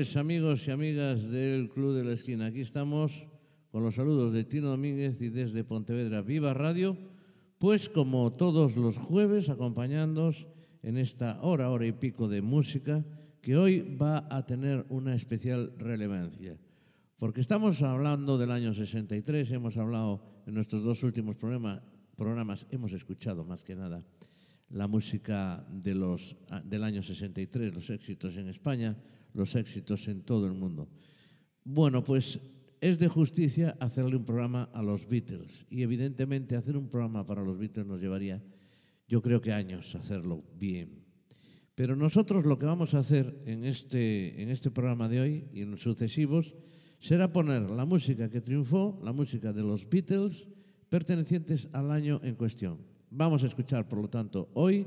noches, amigos y amigas del Club de la Esquina. Aquí estamos con los saludos de Tino Domínguez y desde Pontevedra Viva Radio, pues como todos los jueves, acompañándonos en esta hora, hora y pico de música que hoy va a tener una especial relevancia. Porque estamos hablando del año 63, hemos hablado en nuestros dos últimos programas, programas hemos escuchado más que nada la música de los, del año 63, los éxitos en España, los éxitos en todo el mundo. Bueno, pues es de justicia hacerle un programa a los Beatles y evidentemente hacer un programa para los Beatles nos llevaría, yo creo que años hacerlo bien. Pero nosotros lo que vamos a hacer en este, en este programa de hoy y en sucesivos será poner la música que triunfó, la música de los Beatles, pertenecientes al año en cuestión. Vamos a escuchar, por lo tanto, hoy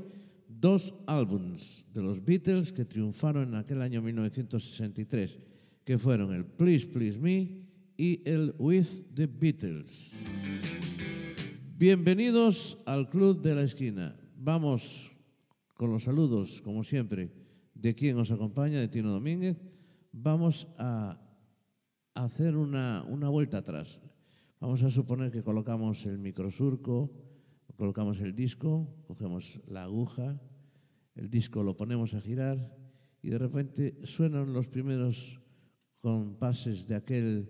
dos álbums de los Beatles que triunfaron en aquel año 1963, que fueron el Please Please Me y el With the Beatles. Bienvenidos al Club de la Esquina. Vamos con los saludos, como siempre, de quien nos acompaña, de Tino Domínguez. Vamos a hacer una, una vuelta atrás. Vamos a suponer que colocamos el microsurco, colocamos el disco, cogemos la aguja, el disco lo ponemos a girar y de repente suenan los primeros compases de, aquel,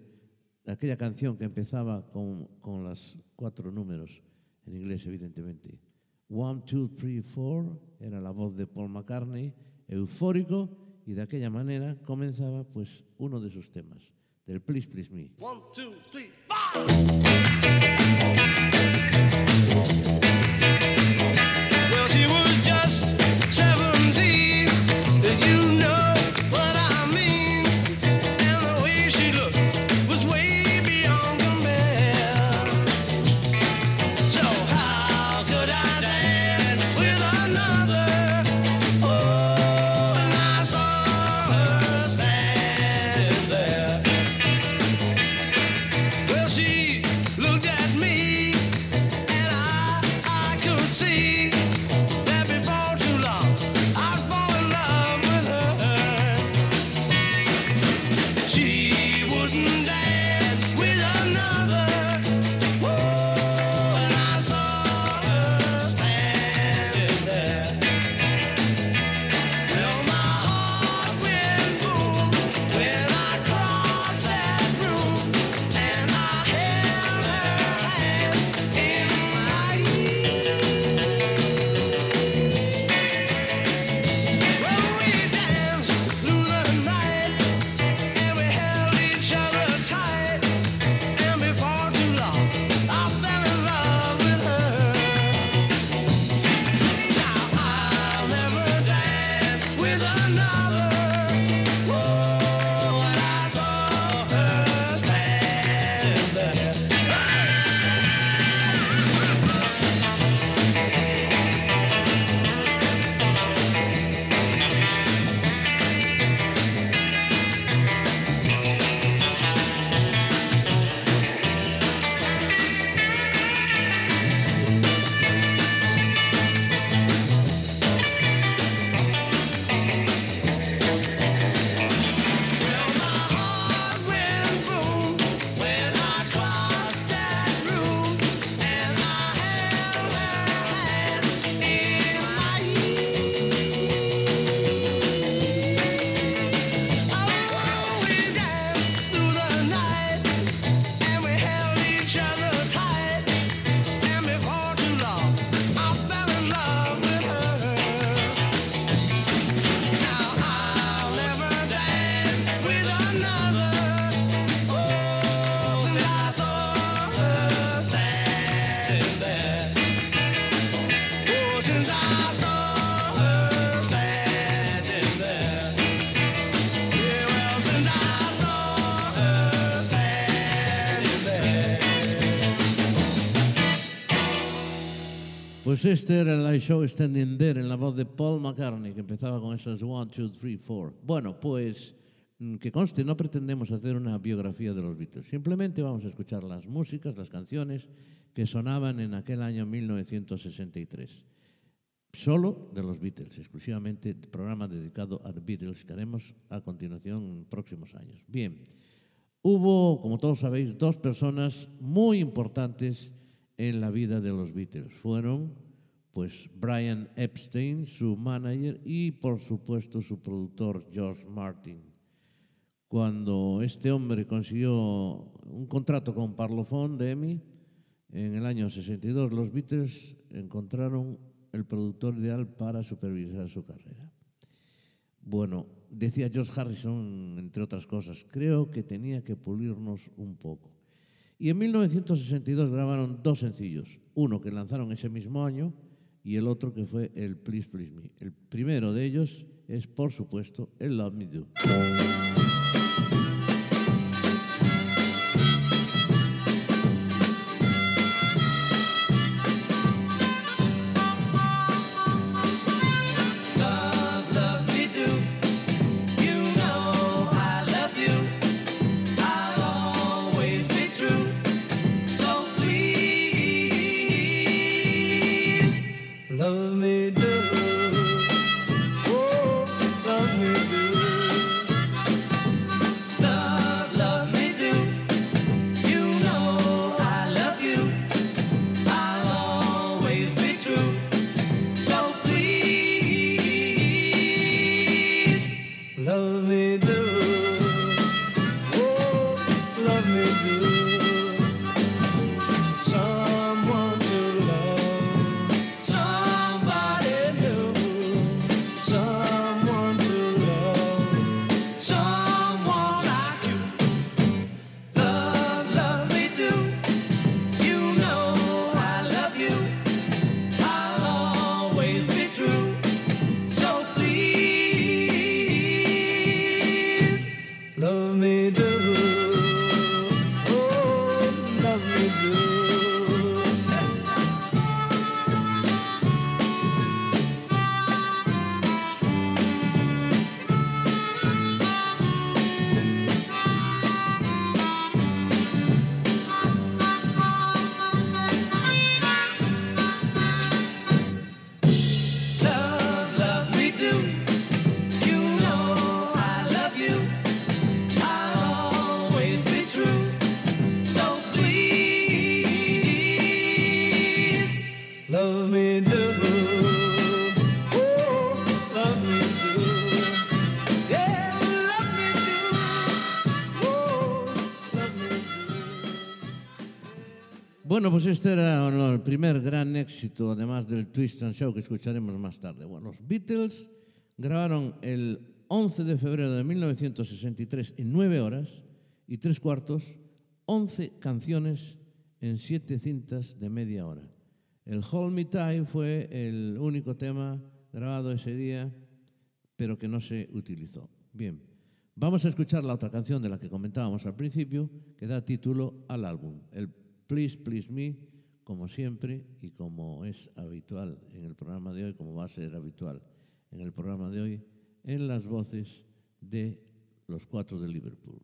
de aquella canción que empezaba con, con los cuatro números, en inglés evidentemente. One, two, three, four era la voz de Paul McCartney, eufórico, y de aquella manera comenzaba pues uno de sus temas, del Please Please Me. One, two, three, Well, Este era el show Standing There en la voz de Paul McCartney, que empezaba con esas 1, 2, 3, 4. Bueno, pues mm, que conste, no pretendemos hacer una biografía de los Beatles. Simplemente vamos a escuchar las músicas, las canciones que sonaban en aquel año 1963. solo de los Beatles, exclusivamente programa dedicado a los Beatles que haremos a continuación en próximos años. Bien, hubo, como todos sabéis, dos personas muy importantes en la vida de los Beatles. Fueron pues Brian Epstein, su manager, y por supuesto su productor George Martin. Cuando este hombre consiguió un contrato con Parlophone de EMI, en el año 62 los Beatles encontraron el productor ideal para supervisar su carrera. Bueno, decía George Harrison, entre otras cosas, creo que tenía que pulirnos un poco. Y en 1962 grabaron dos sencillos, uno que lanzaron ese mismo año y el otro que fue el Please Please Me. El primero de ellos es, por supuesto, el Love Me Do. Pues este era el primer gran éxito, además del Twist and Show que escucharemos más tarde. Bueno, los Beatles grabaron el 11 de febrero de 1963 en nueve horas y tres cuartos, 11 canciones en siete cintas de media hora. El Hold Me Tight fue el único tema grabado ese día, pero que no se utilizó. Bien, vamos a escuchar la otra canción de la que comentábamos al principio, que da título al álbum, el Please, Please Me, como siempre y como es habitual en el programa de hoy, como va a ser habitual en el programa de hoy, en las voces de los cuatro de Liverpool.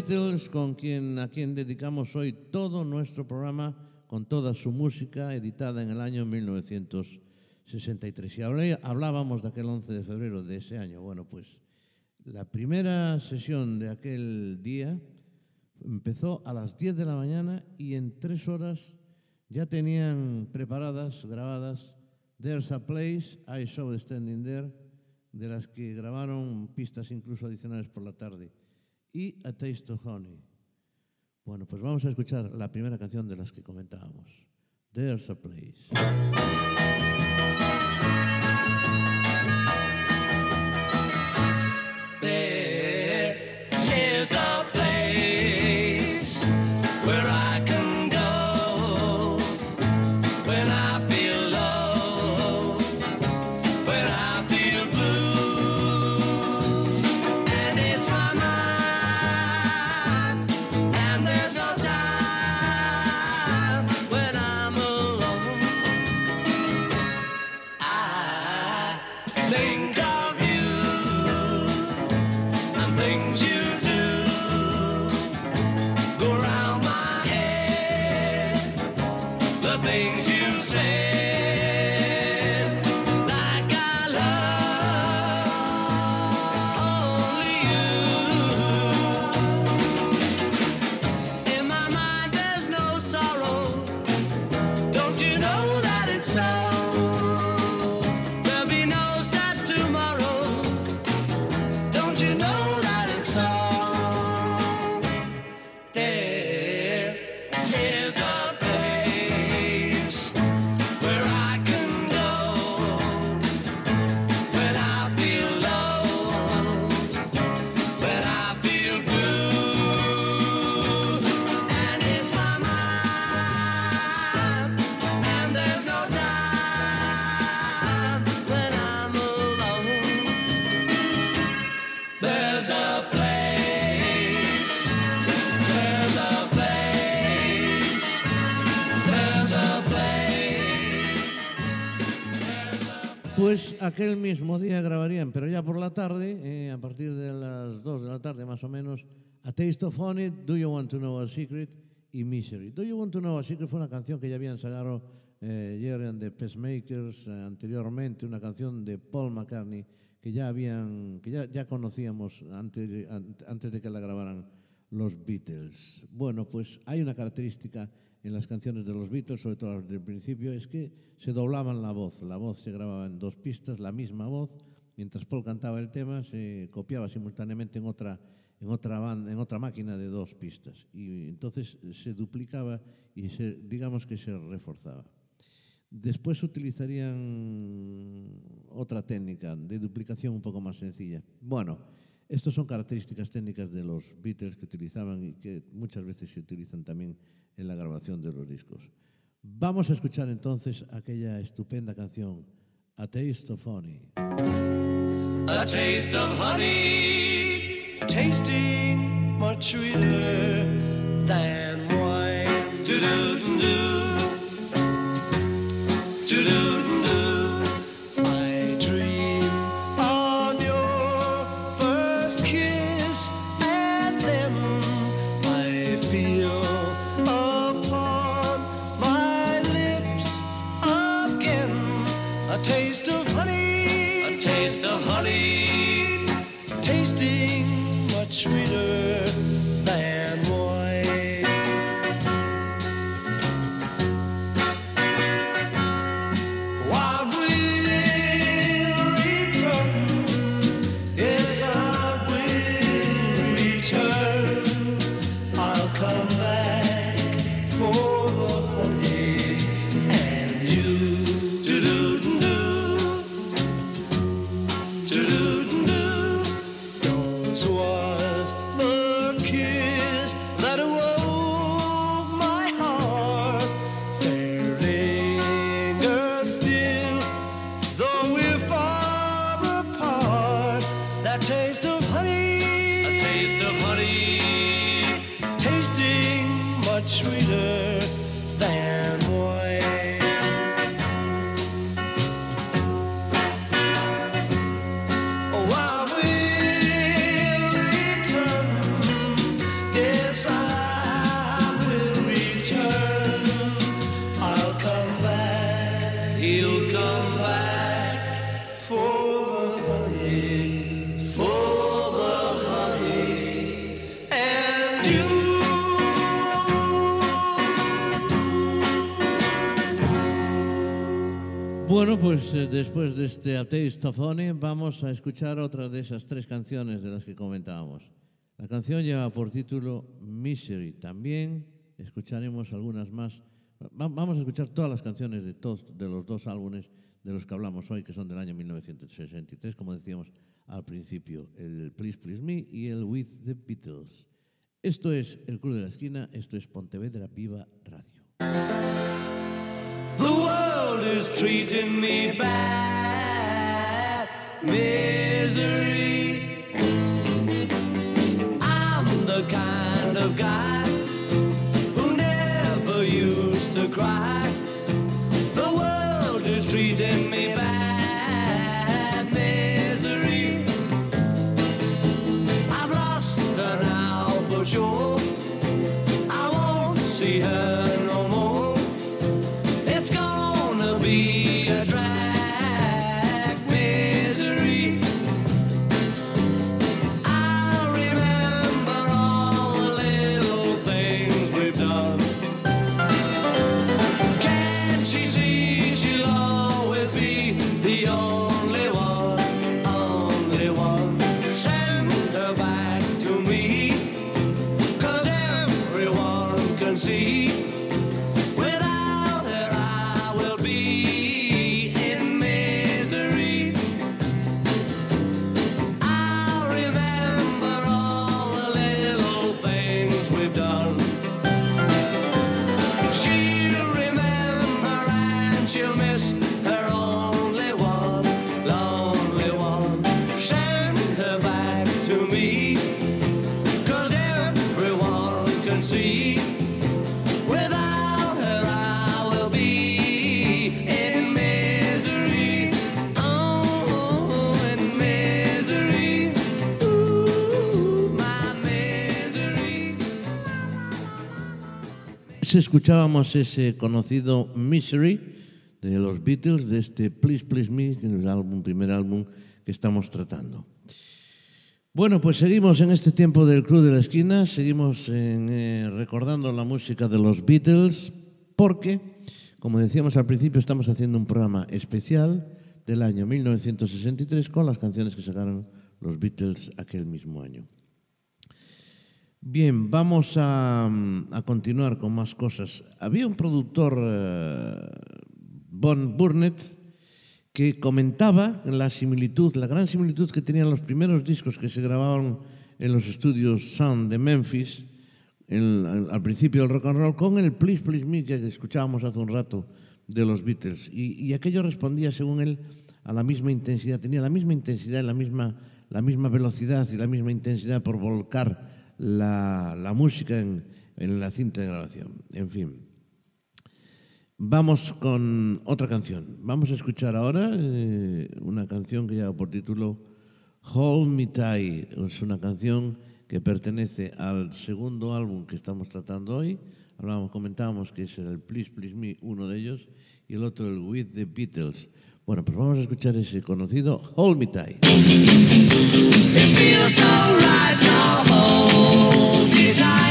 Beatles, con quien, a quien dedicamos hoy todo nuestro programa, con toda su música editada en el año 1963. Y hablábamos de aquel 11 de febrero de ese año. Bueno, pues la primera sesión de aquel día empezó a las 10 de la mañana y en tres horas ya tenían preparadas, grabadas, There's a Place, I Saw Standing There, de las que grabaron pistas incluso adicionales por la tarde y A Taste of Honey. Bueno, pues vamos a escuchar la primera canción de las que comentábamos. There's a Place. There is a place aquel mismo día grabarían, pero ya por la tarde, eh, a partir de las 2 de la tarde más o menos, A Taste of Honey, Do You Want to Know a Secret y Misery. Do You Want to Know a Secret fue una canción que ya habían sacado eh, Jerry and the Pacemakers eh, anteriormente, una canción de Paul McCartney que ya habían, que ya, ya conocíamos antes, antes de que la grabaran los Beatles. Bueno, pues hay una característica en las canciones de los Beatles, sobre todo las del principio, es que se doblaban la voz. La voz se grababa en dos pistas, la misma voz. Mientras Paul cantaba el tema, se copiaba simultáneamente en otra, en otra, banda, en otra máquina de dos pistas. Y entonces se duplicaba y se, digamos que se reforzaba. Después utilizarían otra técnica de duplicación un poco más sencilla. Bueno, estas son características técnicas de los Beatles que utilizaban y que muchas veces se utilizan también en la grabación de los discos. Vamos a escuchar entonces aquella estupenda canción, A Taste of Honey. A taste of honey, tasting much sweeter than wine. Do-do-do-do. Do-do-do-do. Pues eh, después de este of Honey vamos a escuchar otra de esas tres canciones de las que comentábamos. La canción lleva por título Misery. También escucharemos algunas más. Va- vamos a escuchar todas las canciones de, todos, de los dos álbumes de los que hablamos hoy, que son del año 1963, como decíamos al principio, el Please Please Me y el With the Beatles. Esto es El Club de la Esquina, esto es Pontevedra Viva Radio. The world is treating me bad. Misery. I'm the kind of guy who never used to cry. Pues escuchábamos ese conocido Misery de los Beatles, de este Please Please Me, que es el álbum, primer álbum que estamos tratando. Bueno, pues seguimos en este tiempo del Club de la Esquina, seguimos eh, recordando la música de los Beatles, porque, como decíamos al principio, estamos haciendo un programa especial del año 1963 con las canciones que sacaron los Beatles aquel mismo año. Bien, vamos a, mm, a continuar con más cosas. Había un productor, eh, Von Burnett, que comentaba la similitud, la gran similitud que tenían los primeros discos que se grabaron en los estudios Sound de Memphis, al principio del rock and roll, con el Please Please Me que escuchábamos hace un rato de los Beatles. Y, y aquello respondía, según él, a la misma intensidad, tenía la misma intensidad, la misma, la misma velocidad y la misma intensidad por volcar la, la música en, en la cinta de grabación. En fin. Vamos con otra canción. Vamos a escuchar ahora eh, una canción que lleva por título Hold Me Tight. Es una canción que pertenece al segundo álbum que estamos tratando hoy. Hablábamos, comentábamos que era el Please Please Me, uno de ellos, y el otro el With the Beatles. Bueno, pues vamos a escuchar ese conocido Hold Me Tight. It feels alright, I'm tight.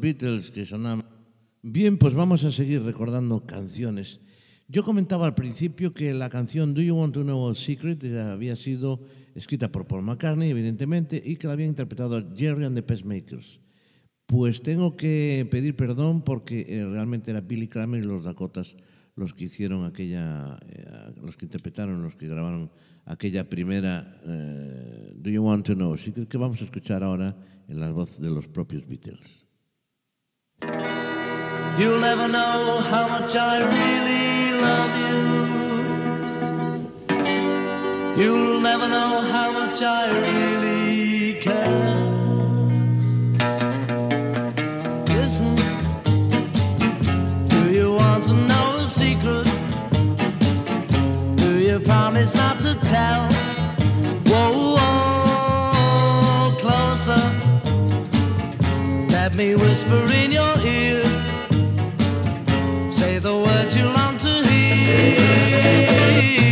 Beatles que sonaba. Bien, pues vamos a seguir recordando canciones. Yo comentaba al principio que la canción Do You Want to Know a Secret había sido escrita por Paul McCartney, evidentemente, y que la había interpretado Jerry and the Pacemakers. Pues tengo que pedir perdón porque eh, realmente era Billy Kramer y los Dakotas los que hicieron aquella, eh, los que interpretaron, los que grabaron aquella primera eh, Do You Want to Know? Sí que vamos a escuchar ahora en la voz de los propios Beatles. You'll never know how much I really love you. You'll never know how much I really care. Listen, do you want to know a secret? Do you promise not to tell? Me whisper in your ear. Say the words you long to hear.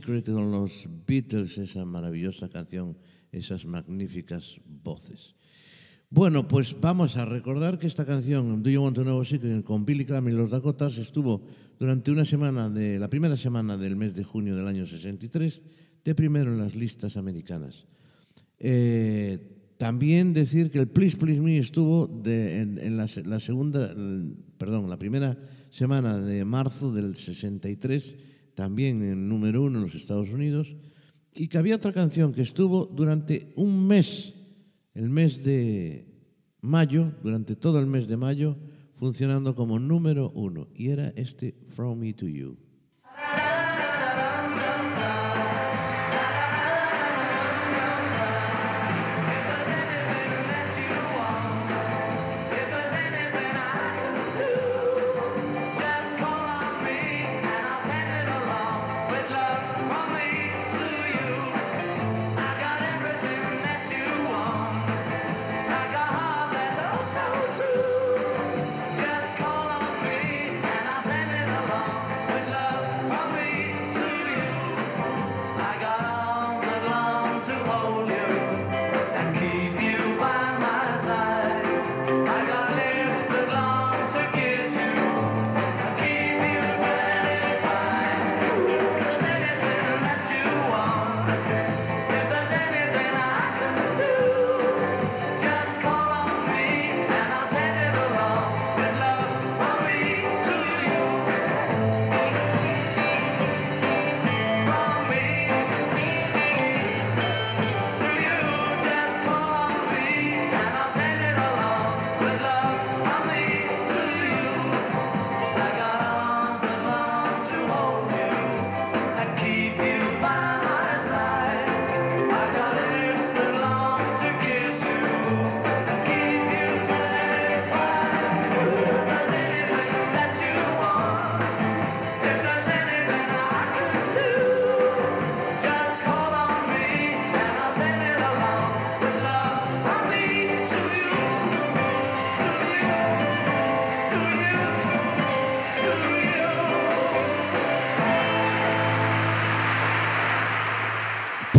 Secret con los Beatles, esa maravillosa canción, esas magníficas voces. Bueno, pues vamos a recordar que esta canción, Do You Want to Know Secret, con Billy Cram y los Dakotas, estuvo durante una semana, de la primera semana del mes de junio del año 63, de primero en las listas americanas. Eh, también decir que el Please Please Me estuvo de- en, en la, se- la segunda, perdón, la primera semana de marzo del 63, también en número uno en los Estados Unidos, y que había otra canción que estuvo durante un mes, el mes de mayo, durante todo el mes de mayo, funcionando como número uno, y era este From Me to You.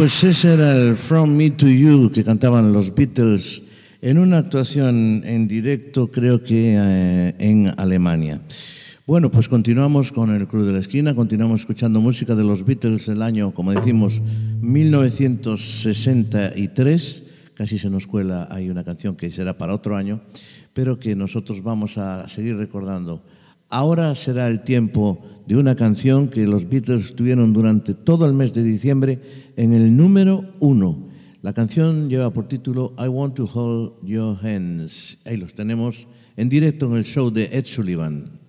Pues ese era el From Me to You que cantaban los Beatles en una actuación en directo, creo que eh, en Alemania. Bueno, pues continuamos con el Club de la Esquina, continuamos escuchando música de los Beatles el año, como decimos, 1963. Casi se nos cuela, hay una canción que será para otro año, pero que nosotros vamos a seguir recordando. Ahora será el tiempo de una canción que los Beatles tuvieron durante todo el mes de diciembre en el número uno. La canción lleva por título I Want to Hold Your Hands. Ahí los tenemos en directo en el show de Ed Sullivan.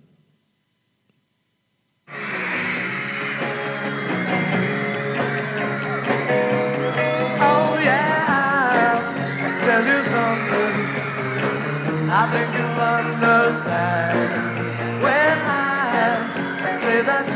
Oh. I think understand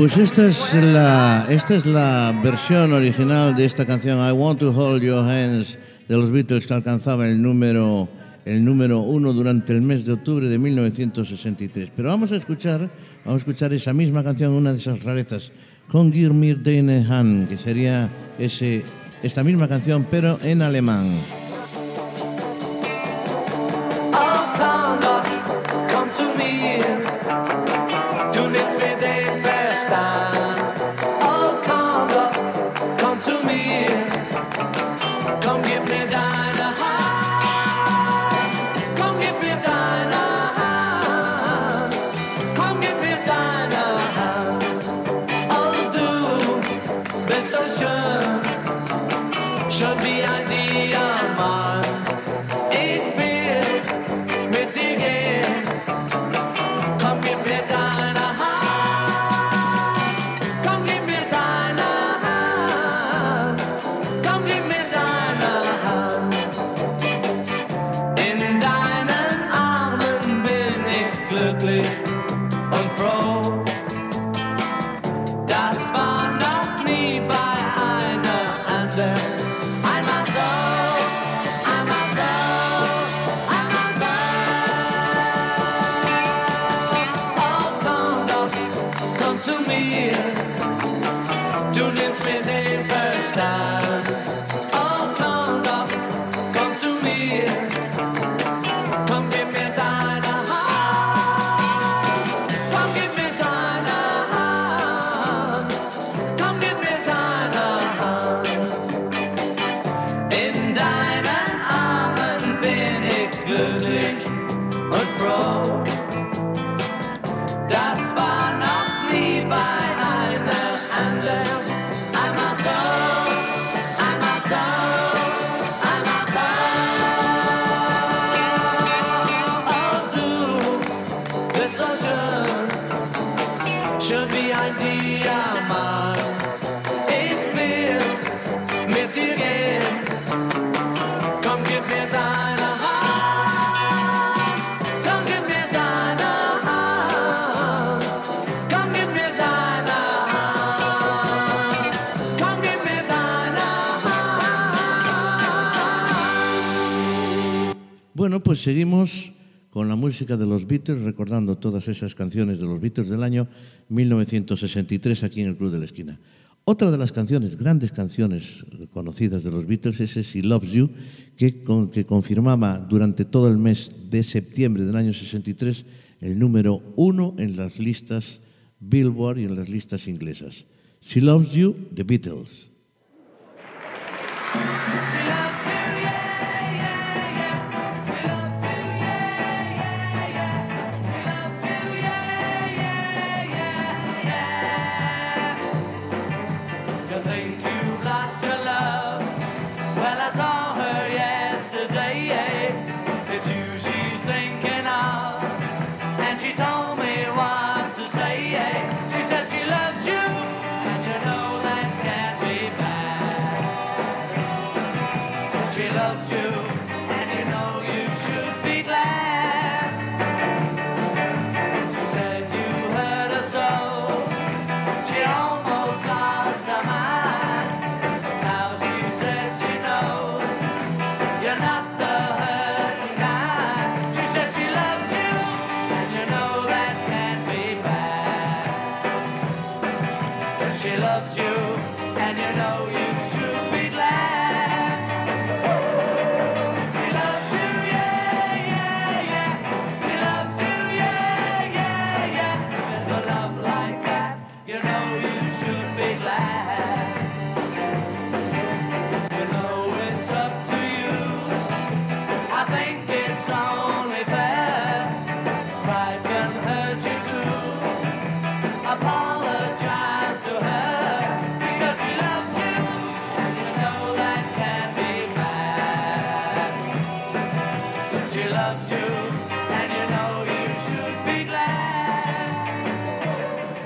Pues esta es la esta es la versión original de esta canción I Want to Hold Your Hands de los Beatles que alcanzaba el número el número uno durante el mes de octubre de 1963. Pero vamos a escuchar vamos a escuchar esa misma canción, una de esas rarezas con Girmir Deine Han, que sería ese esta misma canción pero en alemán. Bueno, pues seguimos con la música de los Beatles, recordando todas esas canciones de los Beatles del año 1963 aquí en el Club de la Esquina. Otra de las canciones, grandes canciones conocidas de los Beatles es She Loves You, que, con- que confirmaba durante todo el mes de septiembre del año 63 el número uno en las listas Billboard y en las listas inglesas. She Loves You, The Beatles.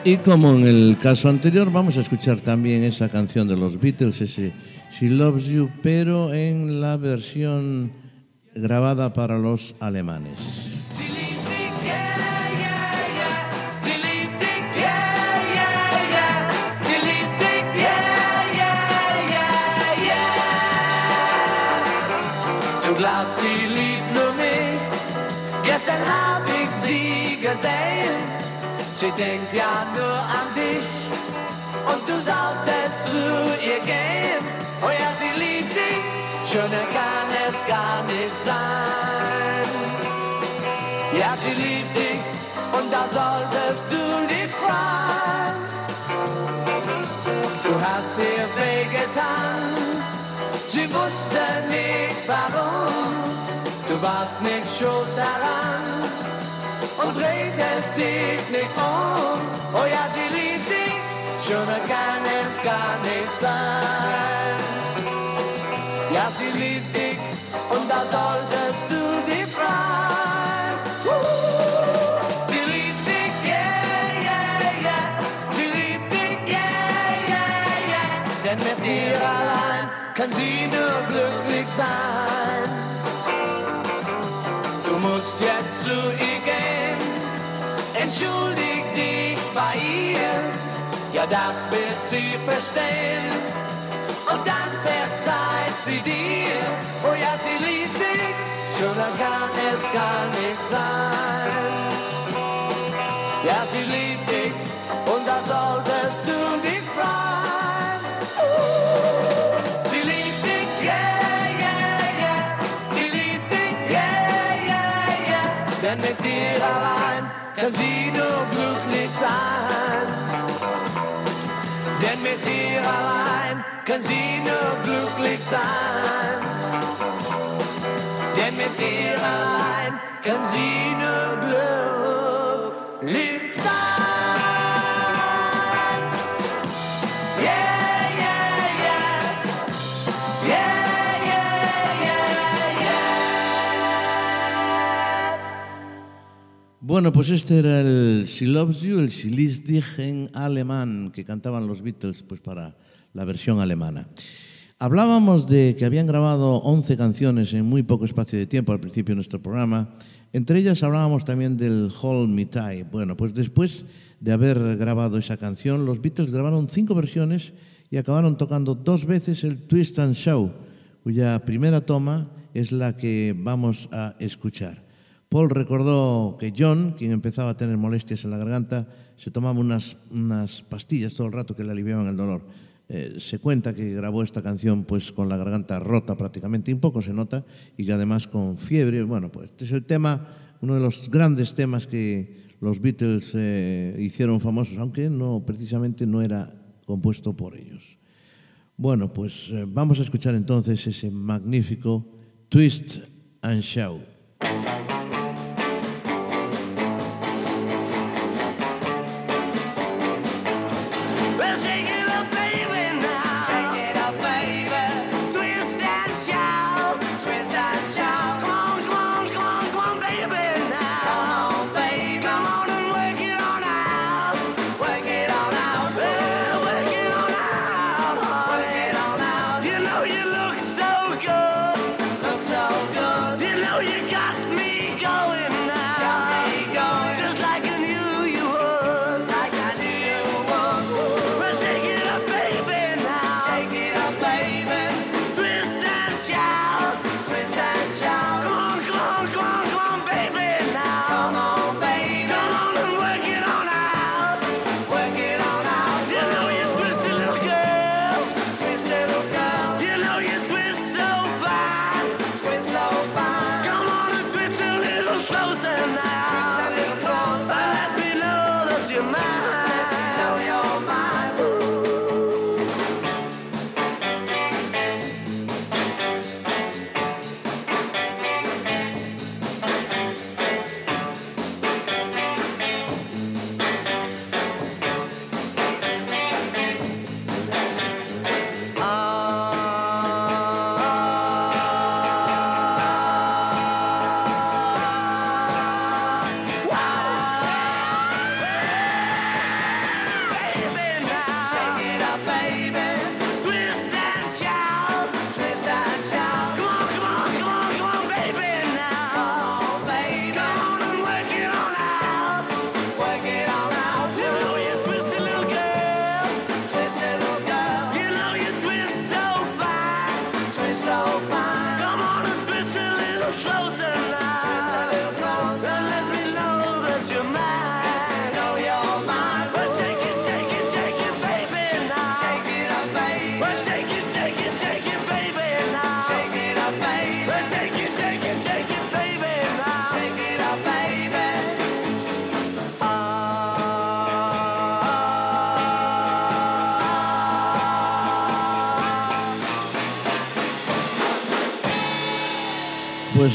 Y como en el caso anterior, vamos a escuchar también esa canción de los Beatles, ese She Loves You, pero en la versión grabada para los alemanes. Sie denkt ja nur an dich. Und du solltest zu ihr gehen. Oh ja, sie liebt dich. Schöner kann es gar nicht sein. Ja, sie liebt dich und da solltest du dich freuen. Du hast ihr wehgetan, sie wusste nicht warum. Du warst nicht schuld daran und drehst dich nicht um. Oh ja, sie liebt dich, schöner kann es gar nicht sein. Ja, sie liebt dich und da solltest du dich freuen. Sie liebt dich, yeah, yeah, yeah. Sie liebt dich, yeah, yeah, yeah. Denn mit dir allein kann sie nur glücklich sein. Du musst jetzt zu ihr entschuldig dich bei ihr. Ja, das wird sie verstehen und dann verzeiht sie dir. Oh ja, sie liebt dich, schöner kann es gar nicht sein. Ja, sie liebt Denn mit dir allein kann sie nur glücklich sein. Denn mit dir allein kann sie nur glücklich sein. Bueno, pues este era el She Loves You, el She en alemán, que cantaban los Beatles pues para la versión alemana. Hablábamos de que habían grabado 11 canciones en muy poco espacio de tiempo al principio de nuestro programa. Entre ellas hablábamos también del Hold Me Tight. Bueno, pues después de haber grabado esa canción, los Beatles grabaron cinco versiones y acabaron tocando dos veces el Twist and Show, cuya primera toma es la que vamos a escuchar. Paul recordó que John, quien empezaba a tener molestias en la garganta, se tomaba unas, unas pastillas todo el rato que le aliviaban el dolor. Eh, se cuenta que grabó esta canción pues con la garganta rota prácticamente, un poco se nota, y que además con fiebre. Bueno, pues este es el tema, uno de los grandes temas que los Beatles eh, hicieron famosos, aunque no precisamente no era compuesto por ellos. Bueno, pues eh, vamos a escuchar entonces ese magnífico Twist and Shout.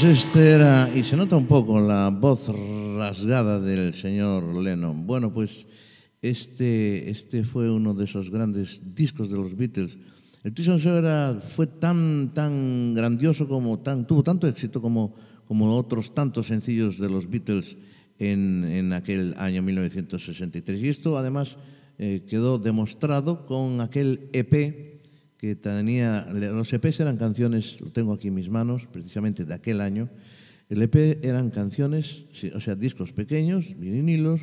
Pues este era, y se nota un poco la voz rasgada del señor Lennon. Bueno, pues este, este fue uno de esos grandes discos de los Beatles. El and Shout era- fue tan, tan grandioso como tan, tuvo tanto éxito como, como otros tantos sencillos de los Beatles en, en aquel año 1963. Y esto además eh, quedó demostrado con aquel EP que tenía, los EPs eran canciones, lo tengo aquí en mis manos, precisamente de aquel año. El EP eran canciones, o sea, discos pequeños, vinilos,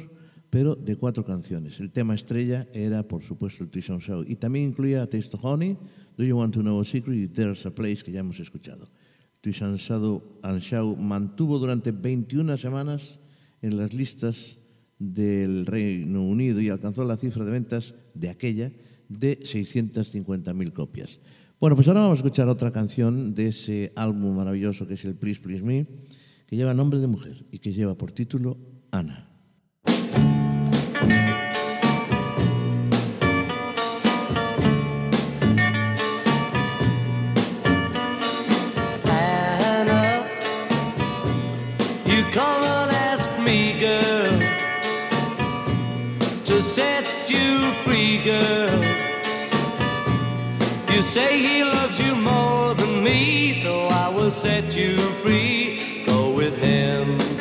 pero de cuatro canciones. El tema estrella era, por supuesto, el and Shout. Y también incluía Taste of Honey, Do You Want to Know a Secret y There's a Place, que ya hemos escuchado. And Shout mantuvo durante 21 semanas en las listas del Reino Unido y alcanzó la cifra de ventas de aquella de 650.000 copias. Bueno, pues ahora vamos a escuchar otra canción de ese álbum maravilloso que es el Please Please Me, que lleva nombre de mujer y que lleva por título Ana. Set you free, girl. You say he loves you more than me, so I will set you free. Go with him.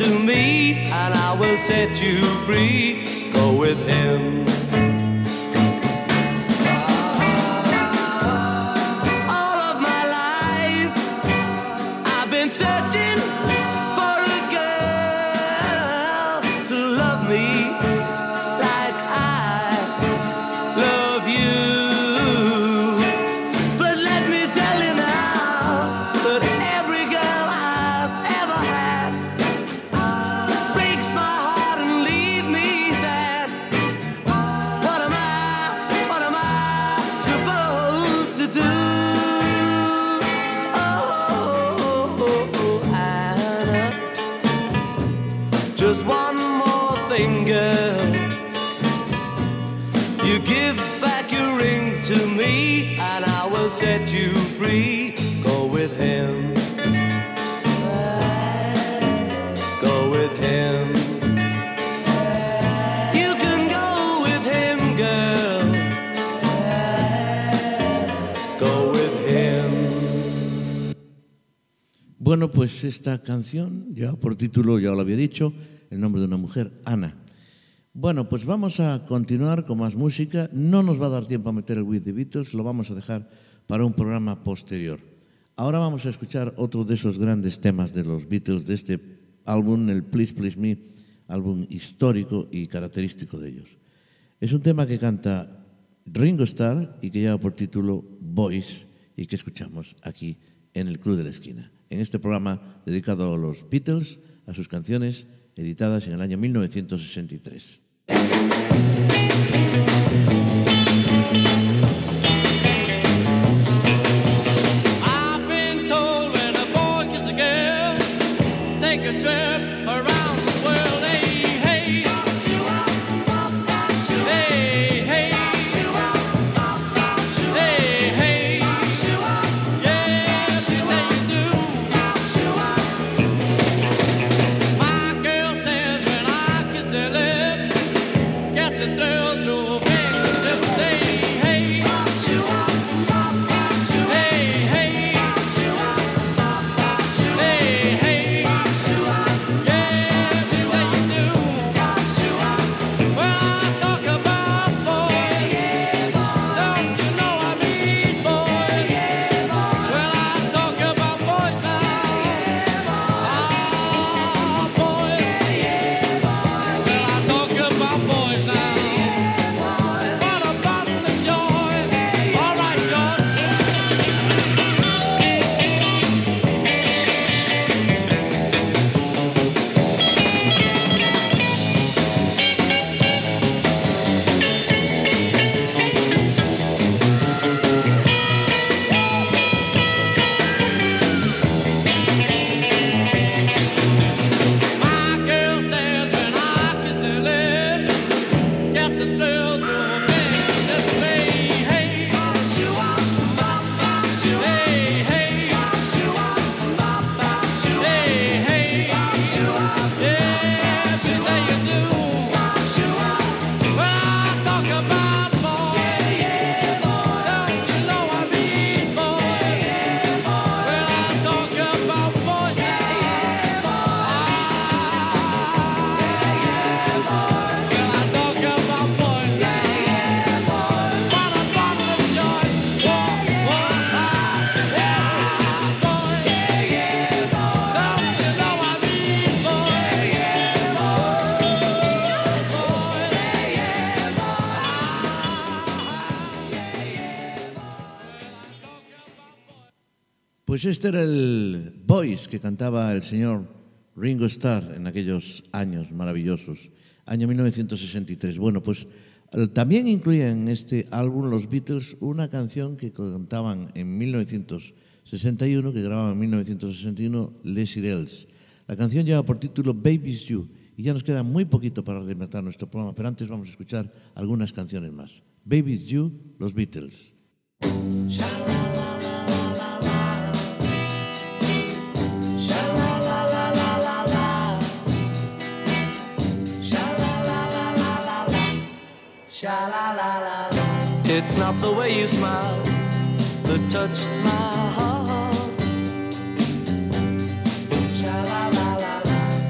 To me, and I will set you free. Go with him. Bueno, pues esta canción ya por título, ya lo había dicho, el nombre de una mujer, Ana. Bueno, pues vamos a continuar con más música. No nos va a dar tiempo a meter el With the Beatles, lo vamos a dejar para un programa posterior. Ahora vamos a escuchar otro de esos grandes temas de los Beatles, de este álbum, el Please Please Me, álbum histórico y característico de ellos. Es un tema que canta Ringo Starr y que lleva por título Boys y que escuchamos aquí en el Club de la Esquina, en este programa dedicado a los Beatles, a sus canciones editadas en el año 1963. Pues este era el Boys que cantaba el señor Ringo Starr en aquellos años maravillosos, año 1963. Bueno, pues eh, también incluía en este álbum los Beatles una canción que cantaban en 1961, que grababan en 1961 Les Irels. La canción lleva por título Baby's You y ya nos queda muy poquito para rematar nuestro programa, pero antes vamos a escuchar algunas canciones más. Baby's You, los Beatles. Sha la la la, It's not the way you smile that touched my heart. Sha la la la,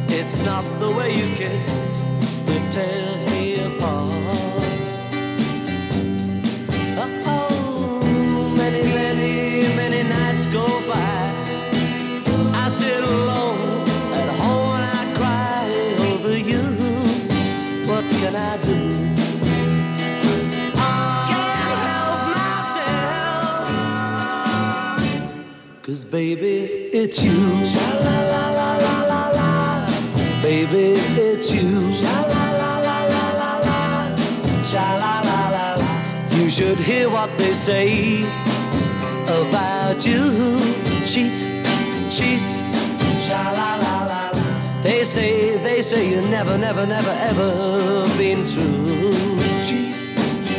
It's not the way you kiss that tears me apart. Oh, many, many, many nights go by. I sit alone at home and I cry over you. What can I do? Baby, it's you. Baby, it's you. You should hear what they say about you. Cheat, cheat. They say, they say you never, never, never, ever been true. Cheat,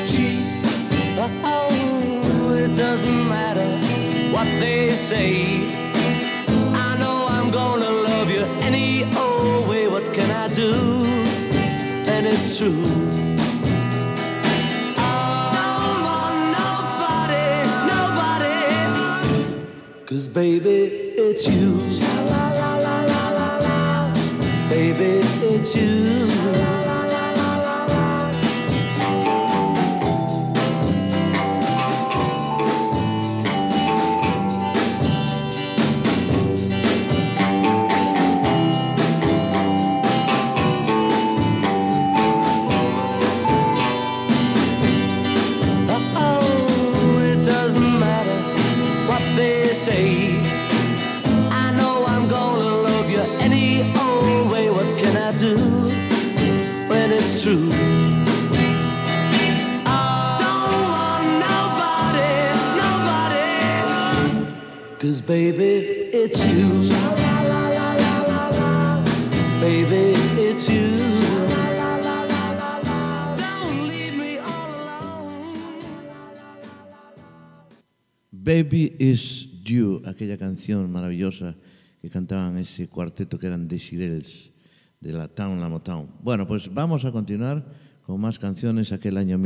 cheat. Oh, it doesn't matter what they say. I know I'm gonna love you any old way. What can I do? And it's true. Don't nobody, nobody. Cause baby, it's you. Baby, it's you. Baby, it's you. Baby, it's you. Baby is You, aquella canción maravillosa que cantaban ese cuarteto que eran Desirels de la Town La Motown. Bueno, pues vamos a continuar con más canciones. Aquel año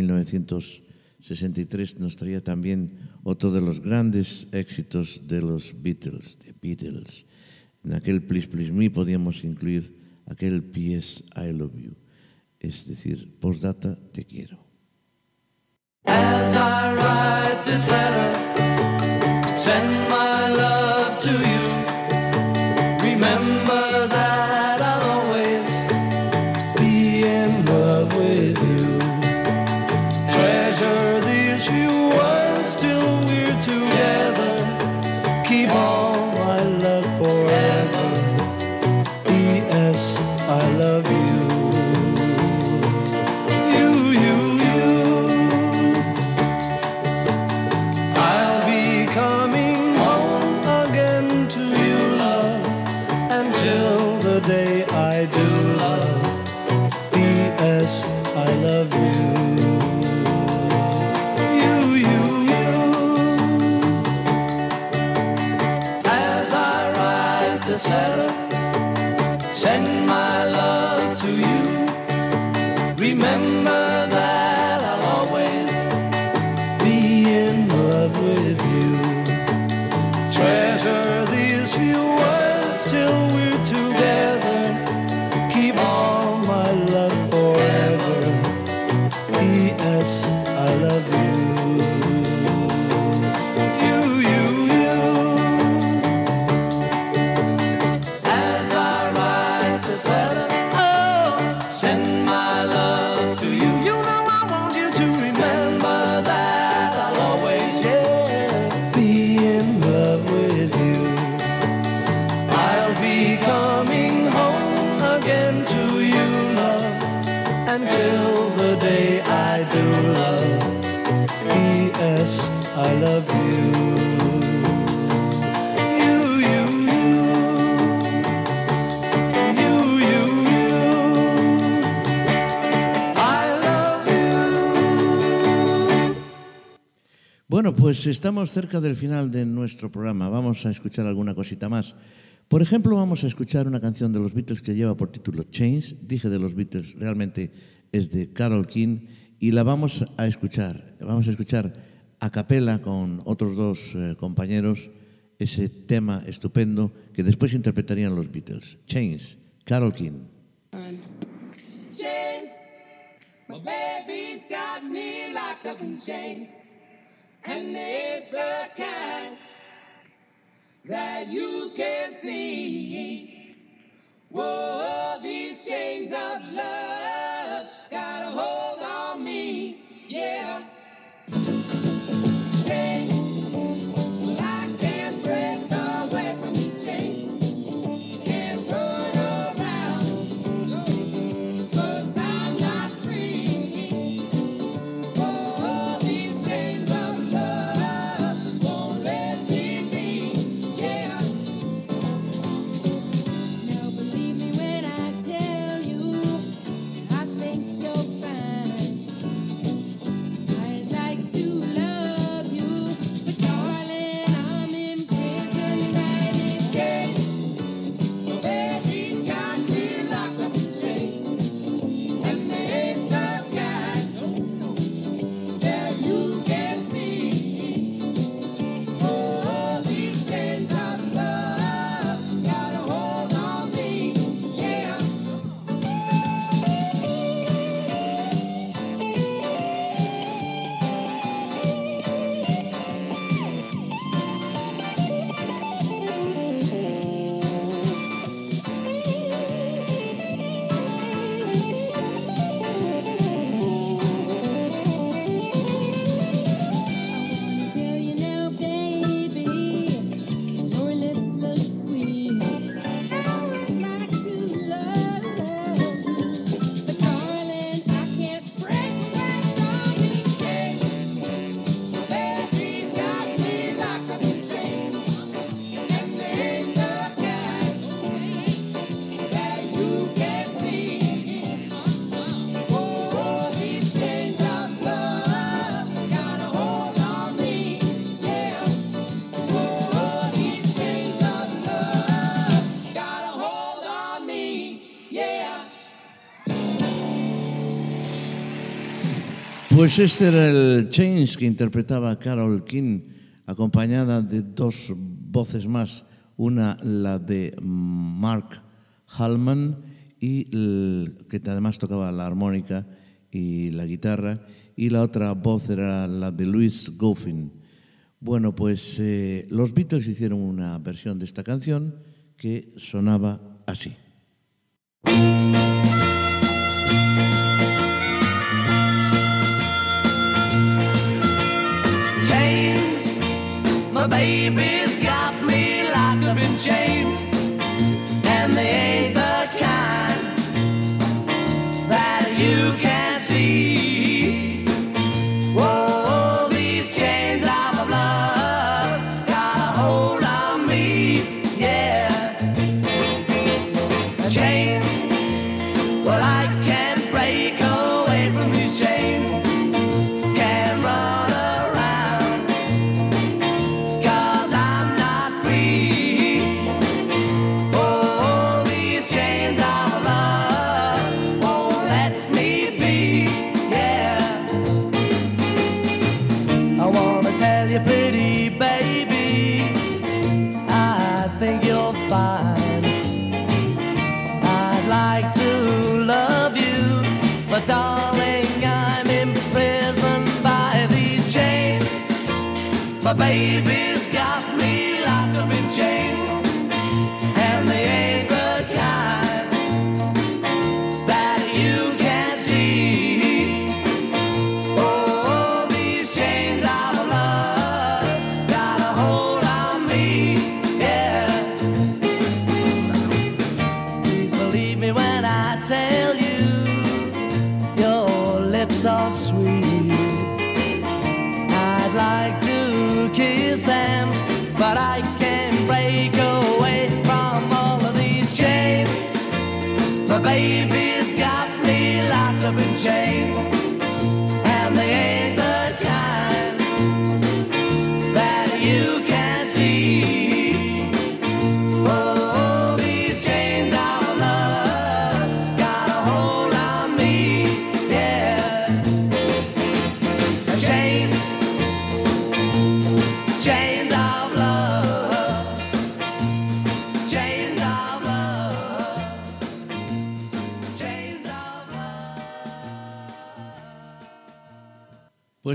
1963 nos traía también otro de los grandes éxitos de los Beatles, de Beatles. En aquel Please Please Me podíamos incluir aquel PS I Love You, es decir, postdata te quiero. As I write this letter, send my love to you. P.S. I love. You, Pues estamos cerca del final de nuestro programa. Vamos a escuchar alguna cosita más. Por ejemplo, vamos a escuchar una canción de los Beatles que lleva por título Change. Dije de los Beatles, realmente es de Carol King y la vamos a escuchar. Vamos a escuchar a capela con otros dos eh, compañeros ese tema estupendo que después interpretarían los Beatles. Change, Carol King. Chains, my baby's got me locked up chains. and make the kind that you can see. Whoa, these chains of love got a hold. Pues este era el Change que interpretaba Carol King, acompañada de dos voces más, una la de Mark Hallman y que además tocaba la armónica y la guitarra, y la otra voz era la de Louis Goffin. Bueno, pues eh, los Beatles hicieron una versión de esta canción que sonaba así. baby.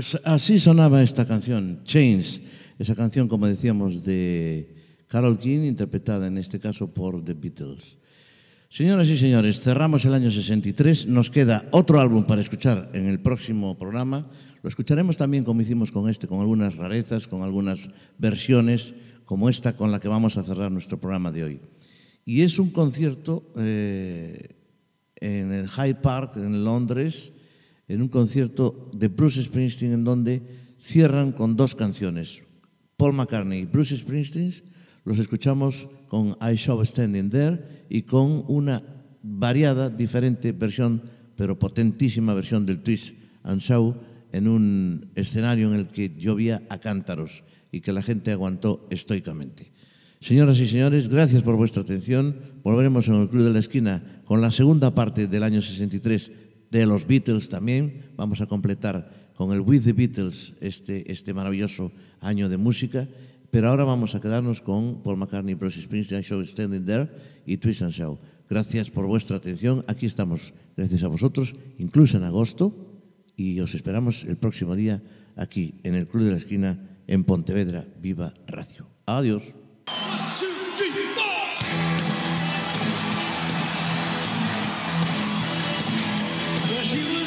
Pues así sonaba esta canción, Chains, esa canción, como decíamos, de Carol King, interpretada en este caso por The Beatles. Señoras y señores, cerramos el año 63, nos queda otro álbum para escuchar en el próximo programa. Lo escucharemos también como hicimos con este, con algunas rarezas, con algunas versiones, como esta con la que vamos a cerrar nuestro programa de hoy. Y es un concierto eh, en el Hyde Park, en Londres, en un concierto de Bruce Springsteen en donde cierran con dos canciones. Paul McCartney y Bruce Springsteen los escuchamos con I Shall Standing There y con una variada, diferente versión, pero potentísima versión del Twist and Shout en un escenario en el que llovía a cántaros y que la gente aguantó estoicamente. Señoras y señores, gracias por vuestra atención. Volveremos en el Club de la Esquina con la segunda parte del año 63 de los Beatles también. Vamos a completar con el With the Beatles este, este maravilloso año de música. Pero ahora vamos a quedarnos con Paul McCartney, Bruce Springsteen, Show Standing There y Twist and Shout. Gracias por vuestra atención. Aquí estamos, gracias a vosotros, incluso en agosto. Y os esperamos el próximo día aquí en el Club de la Esquina en Pontevedra Viva Radio. Adiós. You